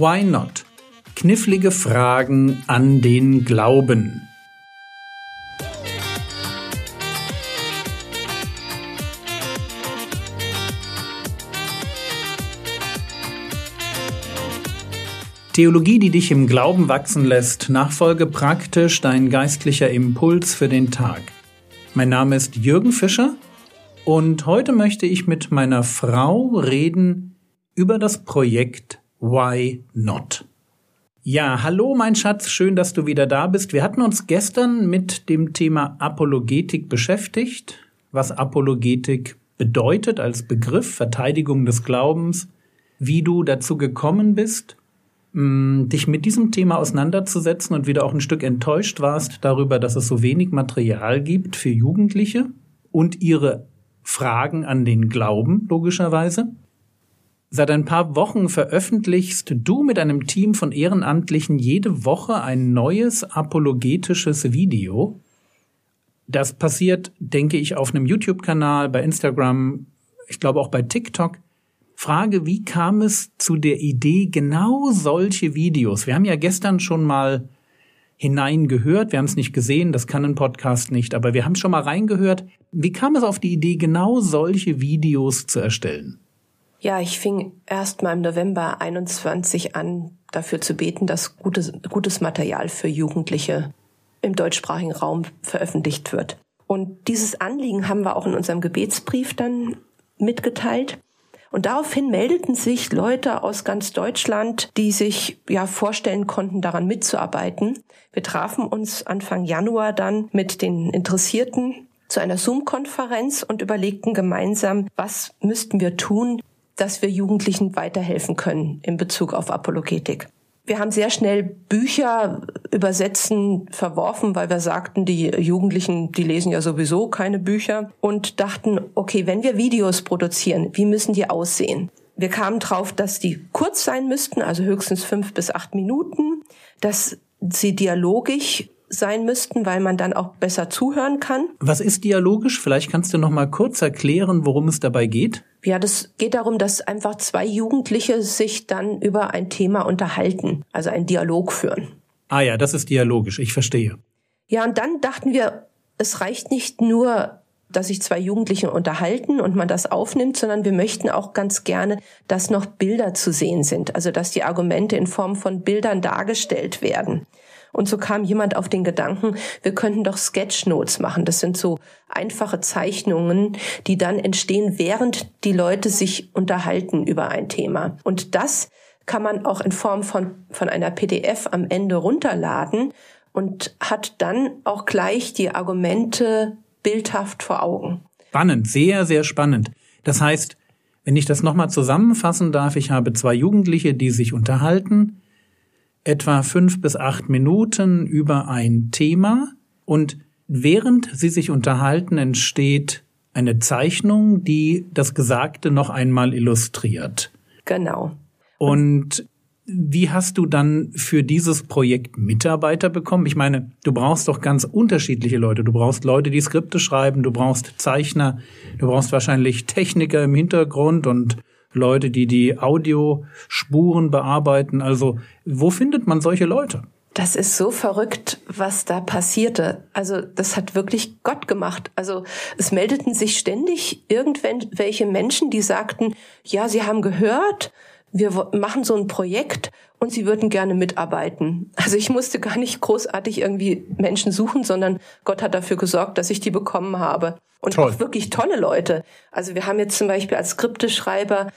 Why Not? Knifflige Fragen an den Glauben. Theologie, die dich im Glauben wachsen lässt, Nachfolge praktisch, dein geistlicher Impuls für den Tag. Mein Name ist Jürgen Fischer und heute möchte ich mit meiner Frau reden über das Projekt Why Not. Ja, hallo mein Schatz, schön, dass du wieder da bist. Wir hatten uns gestern mit dem Thema Apologetik beschäftigt, was Apologetik bedeutet als Begriff, Verteidigung des Glaubens, wie du dazu gekommen bist Mm, dich mit diesem Thema auseinanderzusetzen und wieder auch ein Stück enttäuscht warst darüber, dass es so wenig Material gibt für Jugendliche und ihre Fragen an den Glauben, logischerweise. Seit ein paar Wochen veröffentlichst du mit einem Team von Ehrenamtlichen jede Woche ein neues apologetisches Video. Das passiert, denke ich, auf einem YouTube-Kanal, bei Instagram, ich glaube auch bei TikTok. Frage, wie kam es zu der Idee, genau solche Videos? Wir haben ja gestern schon mal hineingehört, wir haben es nicht gesehen, das kann ein Podcast nicht, aber wir haben schon mal reingehört. Wie kam es auf die Idee, genau solche Videos zu erstellen? Ja, ich fing erst mal im November 21 an, dafür zu beten, dass gutes, gutes Material für Jugendliche im deutschsprachigen Raum veröffentlicht wird. Und dieses Anliegen haben wir auch in unserem Gebetsbrief dann mitgeteilt. Und daraufhin meldeten sich Leute aus ganz Deutschland, die sich ja vorstellen konnten, daran mitzuarbeiten. Wir trafen uns Anfang Januar dann mit den Interessierten zu einer Zoom-Konferenz und überlegten gemeinsam, was müssten wir tun, dass wir Jugendlichen weiterhelfen können in Bezug auf Apologetik. Wir haben sehr schnell Bücher übersetzen verworfen, weil wir sagten, die Jugendlichen, die lesen ja sowieso keine Bücher und dachten, okay, wenn wir Videos produzieren, wie müssen die aussehen? Wir kamen drauf, dass die kurz sein müssten, also höchstens fünf bis acht Minuten, dass sie dialogisch sein müssten, weil man dann auch besser zuhören kann. Was ist dialogisch? Vielleicht kannst du noch mal kurz erklären, worum es dabei geht. Ja, das geht darum, dass einfach zwei Jugendliche sich dann über ein Thema unterhalten, also einen Dialog führen. Ah ja, das ist dialogisch, ich verstehe. Ja, und dann dachten wir, es reicht nicht nur, dass sich zwei Jugendliche unterhalten und man das aufnimmt, sondern wir möchten auch ganz gerne, dass noch Bilder zu sehen sind, also dass die Argumente in Form von Bildern dargestellt werden. Und so kam jemand auf den Gedanken, wir könnten doch Sketchnotes machen. Das sind so einfache Zeichnungen, die dann entstehen, während die Leute sich unterhalten über ein Thema. Und das kann man auch in Form von, von einer PDF am Ende runterladen und hat dann auch gleich die Argumente bildhaft vor Augen. Spannend, sehr, sehr spannend. Das heißt, wenn ich das nochmal zusammenfassen darf, ich habe zwei Jugendliche, die sich unterhalten, etwa fünf bis acht Minuten über ein Thema und während sie sich unterhalten, entsteht eine Zeichnung, die das Gesagte noch einmal illustriert. Genau. Und wie hast du dann für dieses Projekt Mitarbeiter bekommen? Ich meine, du brauchst doch ganz unterschiedliche Leute. Du brauchst Leute, die Skripte schreiben, du brauchst Zeichner, du brauchst wahrscheinlich Techniker im Hintergrund und Leute, die die Audiospuren bearbeiten. Also wo findet man solche Leute? Das ist so verrückt, was da passierte. Also das hat wirklich Gott gemacht. Also es meldeten sich ständig irgendwelche Menschen, die sagten, ja, sie haben gehört, wir machen so ein Projekt und sie würden gerne mitarbeiten. Also ich musste gar nicht großartig irgendwie Menschen suchen, sondern Gott hat dafür gesorgt, dass ich die bekommen habe. Und Toll. auch wirklich tolle Leute. Also wir haben jetzt zum Beispiel als Skripteschreiber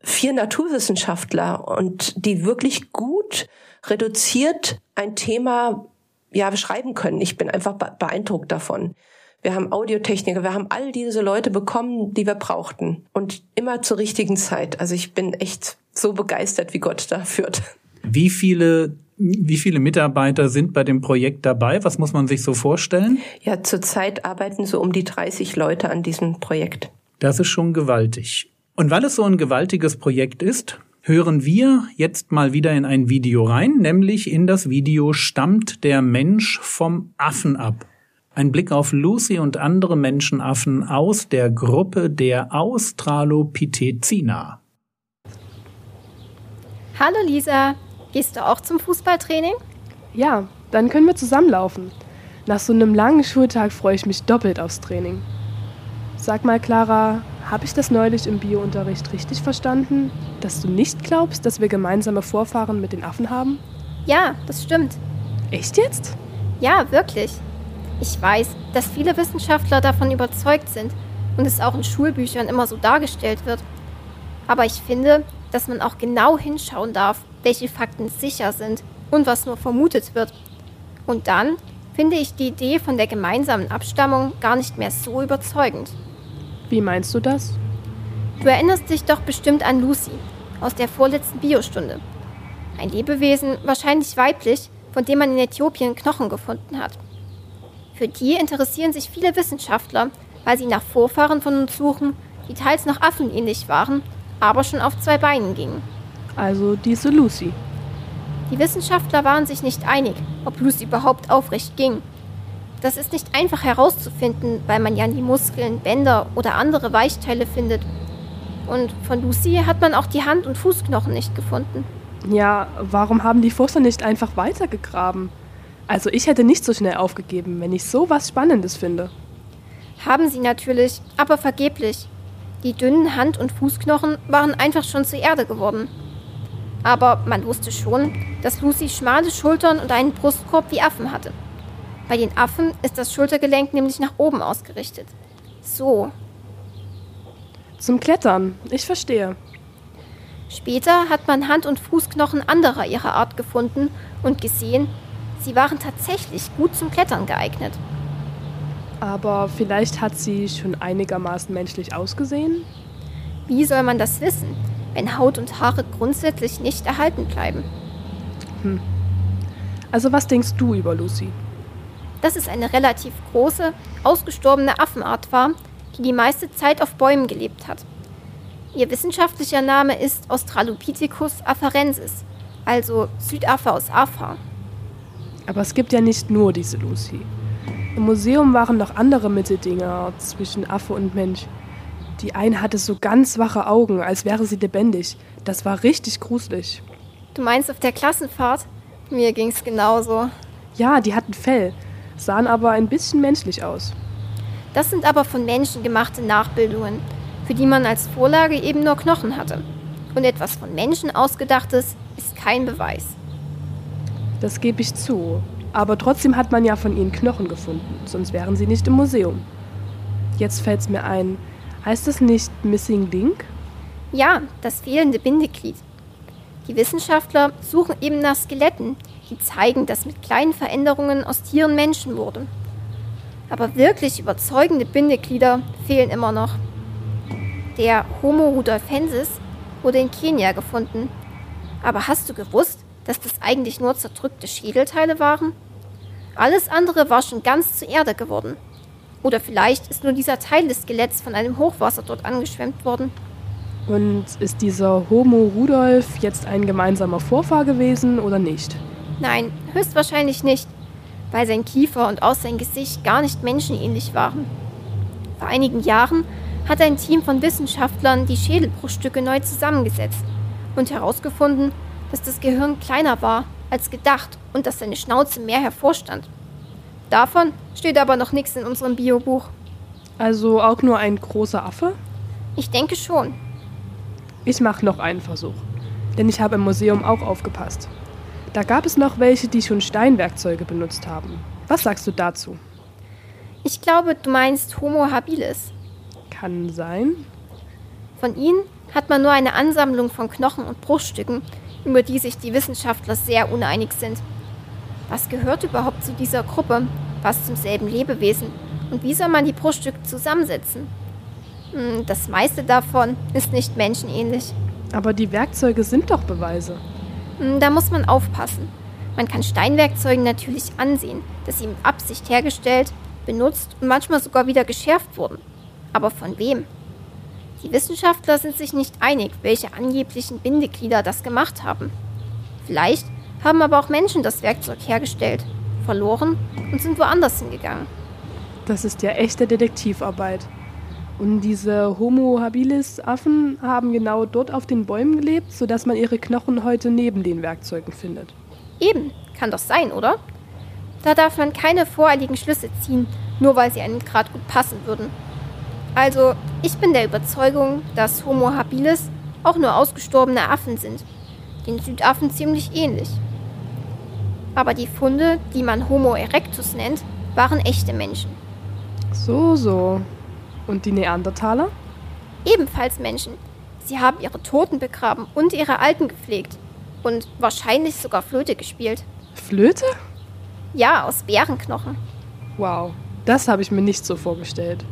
vier Naturwissenschaftler und die wirklich gut reduziert ein Thema ja beschreiben können. Ich bin einfach beeindruckt davon. Wir haben Audiotechniker, wir haben all diese Leute bekommen, die wir brauchten und immer zur richtigen Zeit. Also ich bin echt so begeistert, wie Gott da führt. Wie viele wie viele Mitarbeiter sind bei dem Projekt dabei? Was muss man sich so vorstellen? Ja, zurzeit arbeiten so um die 30 Leute an diesem Projekt. Das ist schon gewaltig. Und weil es so ein gewaltiges Projekt ist, hören wir jetzt mal wieder in ein Video rein, nämlich in das Video Stammt der Mensch vom Affen ab? Ein Blick auf Lucy und andere Menschenaffen aus der Gruppe der Australopithecina. Hallo Lisa, Gehst du auch zum Fußballtraining? Ja, dann können wir zusammenlaufen. Nach so einem langen Schultag freue ich mich doppelt aufs Training. Sag mal, Clara, habe ich das neulich im Biounterricht richtig verstanden, dass du nicht glaubst, dass wir gemeinsame Vorfahren mit den Affen haben? Ja, das stimmt. Echt jetzt? Ja, wirklich. Ich weiß, dass viele Wissenschaftler davon überzeugt sind und es auch in Schulbüchern immer so dargestellt wird. Aber ich finde, dass man auch genau hinschauen darf, welche Fakten sicher sind und was nur vermutet wird. Und dann finde ich die Idee von der gemeinsamen Abstammung gar nicht mehr so überzeugend. Wie meinst du das? Du erinnerst dich doch bestimmt an Lucy aus der vorletzten Biostunde. Ein Lebewesen, wahrscheinlich weiblich, von dem man in Äthiopien Knochen gefunden hat. Für die interessieren sich viele Wissenschaftler, weil sie nach Vorfahren von uns suchen, die teils noch affenähnlich waren, aber schon auf zwei Beinen gingen. Also diese Lucy. Die Wissenschaftler waren sich nicht einig, ob Lucy überhaupt aufrecht ging. Das ist nicht einfach herauszufinden, weil man ja nie Muskeln, Bänder oder andere Weichteile findet. Und von Lucy hat man auch die Hand- und Fußknochen nicht gefunden. Ja, warum haben die Forscher nicht einfach weitergegraben? Also ich hätte nicht so schnell aufgegeben, wenn ich so was Spannendes finde. Haben sie natürlich, aber vergeblich. Die dünnen Hand- und Fußknochen waren einfach schon zur Erde geworden. Aber man wusste schon, dass Lucy schmale Schultern und einen Brustkorb wie Affen hatte. Bei den Affen ist das Schultergelenk nämlich nach oben ausgerichtet. So. Zum Klettern, ich verstehe. Später hat man Hand- und Fußknochen anderer ihrer Art gefunden und gesehen, sie waren tatsächlich gut zum Klettern geeignet. Aber vielleicht hat sie schon einigermaßen menschlich ausgesehen? Wie soll man das wissen? Wenn Haut und Haare grundsätzlich nicht erhalten bleiben. Hm. Also was denkst du über Lucy? Dass es eine relativ große, ausgestorbene Affenart war, die die meiste Zeit auf Bäumen gelebt hat. Ihr wissenschaftlicher Name ist Australopithecus afarensis, also Südaffe aus Afa. Aber es gibt ja nicht nur diese Lucy. Im Museum waren noch andere Mitteldinger zwischen Affe und Mensch. Die eine hatte so ganz wache Augen, als wäre sie lebendig. Das war richtig gruselig. Du meinst auf der Klassenfahrt? Mir ging's genauso. Ja, die hatten Fell, sahen aber ein bisschen menschlich aus. Das sind aber von Menschen gemachte Nachbildungen, für die man als Vorlage eben nur Knochen hatte. Und etwas von Menschen ausgedachtes ist kein Beweis. Das gebe ich zu. Aber trotzdem hat man ja von ihnen Knochen gefunden, sonst wären sie nicht im Museum. Jetzt fällt's mir ein, Heißt das nicht Missing Link? Ja, das fehlende Bindeglied. Die Wissenschaftler suchen eben nach Skeletten, die zeigen, dass mit kleinen Veränderungen aus Tieren Menschen wurden. Aber wirklich überzeugende Bindeglieder fehlen immer noch. Der Homo rudolfensis wurde in Kenia gefunden. Aber hast du gewusst, dass das eigentlich nur zerdrückte Schädelteile waren? Alles andere war schon ganz zur Erde geworden. Oder vielleicht ist nur dieser Teil des Skeletts von einem Hochwasser dort angeschwemmt worden. Und ist dieser Homo Rudolf jetzt ein gemeinsamer Vorfahr gewesen oder nicht? Nein, höchstwahrscheinlich nicht, weil sein Kiefer und auch sein Gesicht gar nicht menschenähnlich waren. Vor einigen Jahren hat ein Team von Wissenschaftlern die Schädelbruchstücke neu zusammengesetzt und herausgefunden, dass das Gehirn kleiner war als gedacht und dass seine Schnauze mehr hervorstand. Davon steht aber noch nichts in unserem Biobuch. Also auch nur ein großer Affe? Ich denke schon. Ich mache noch einen Versuch, denn ich habe im Museum auch aufgepasst. Da gab es noch welche, die schon Steinwerkzeuge benutzt haben. Was sagst du dazu? Ich glaube, du meinst Homo habilis. Kann sein. Von ihnen hat man nur eine Ansammlung von Knochen und Bruchstücken, über die sich die Wissenschaftler sehr uneinig sind. Was gehört überhaupt zu dieser Gruppe? Was zum selben Lebewesen? Und wie soll man die Bruchstücke zusammensetzen? Hm, das meiste davon ist nicht menschenähnlich. Aber die Werkzeuge sind doch Beweise. Hm, da muss man aufpassen. Man kann Steinwerkzeugen natürlich ansehen, dass sie mit Absicht hergestellt, benutzt und manchmal sogar wieder geschärft wurden. Aber von wem? Die Wissenschaftler sind sich nicht einig, welche angeblichen Bindeglieder das gemacht haben. Vielleicht haben aber auch Menschen das Werkzeug hergestellt, verloren und sind woanders hingegangen. Das ist ja echte Detektivarbeit. Und diese Homo habilis Affen haben genau dort auf den Bäumen gelebt, sodass man ihre Knochen heute neben den Werkzeugen findet. Eben, kann doch sein, oder? Da darf man keine voreiligen Schlüsse ziehen, nur weil sie einem gerade gut passen würden. Also, ich bin der Überzeugung, dass Homo habilis auch nur ausgestorbene Affen sind. Den Südaffen ziemlich ähnlich. Aber die Funde, die man Homo erectus nennt, waren echte Menschen. So, so. Und die Neandertaler? Ebenfalls Menschen. Sie haben ihre Toten begraben und ihre Alten gepflegt. Und wahrscheinlich sogar Flöte gespielt. Flöte? Ja, aus Bärenknochen. Wow, das habe ich mir nicht so vorgestellt.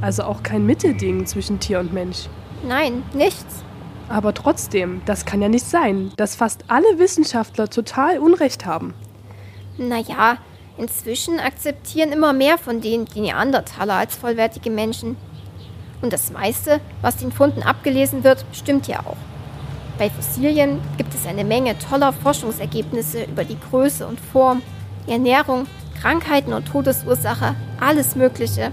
Also auch kein Mittelding zwischen Tier und Mensch. Nein, nichts. Aber trotzdem, das kann ja nicht sein, dass fast alle Wissenschaftler total Unrecht haben. Naja, inzwischen akzeptieren immer mehr von denen die Neandertaler als vollwertige Menschen. Und das meiste, was den Funden abgelesen wird, stimmt ja auch. Bei Fossilien gibt es eine Menge toller Forschungsergebnisse über die Größe und Form, Ernährung, Krankheiten und Todesursache, alles Mögliche.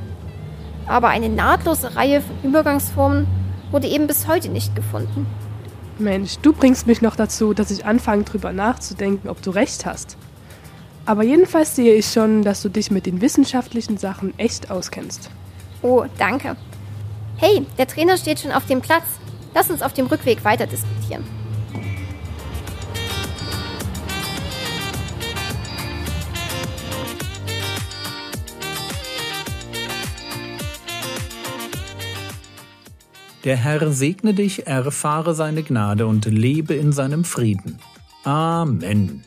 Aber eine nahtlose Reihe von Übergangsformen wurde eben bis heute nicht gefunden. Mensch, du bringst mich noch dazu, dass ich anfange drüber nachzudenken, ob du recht hast. Aber jedenfalls sehe ich schon, dass du dich mit den wissenschaftlichen Sachen echt auskennst. Oh, danke. Hey, der Trainer steht schon auf dem Platz. Lass uns auf dem Rückweg weiter diskutieren. Der Herr segne dich, erfahre seine Gnade und lebe in seinem Frieden. Amen.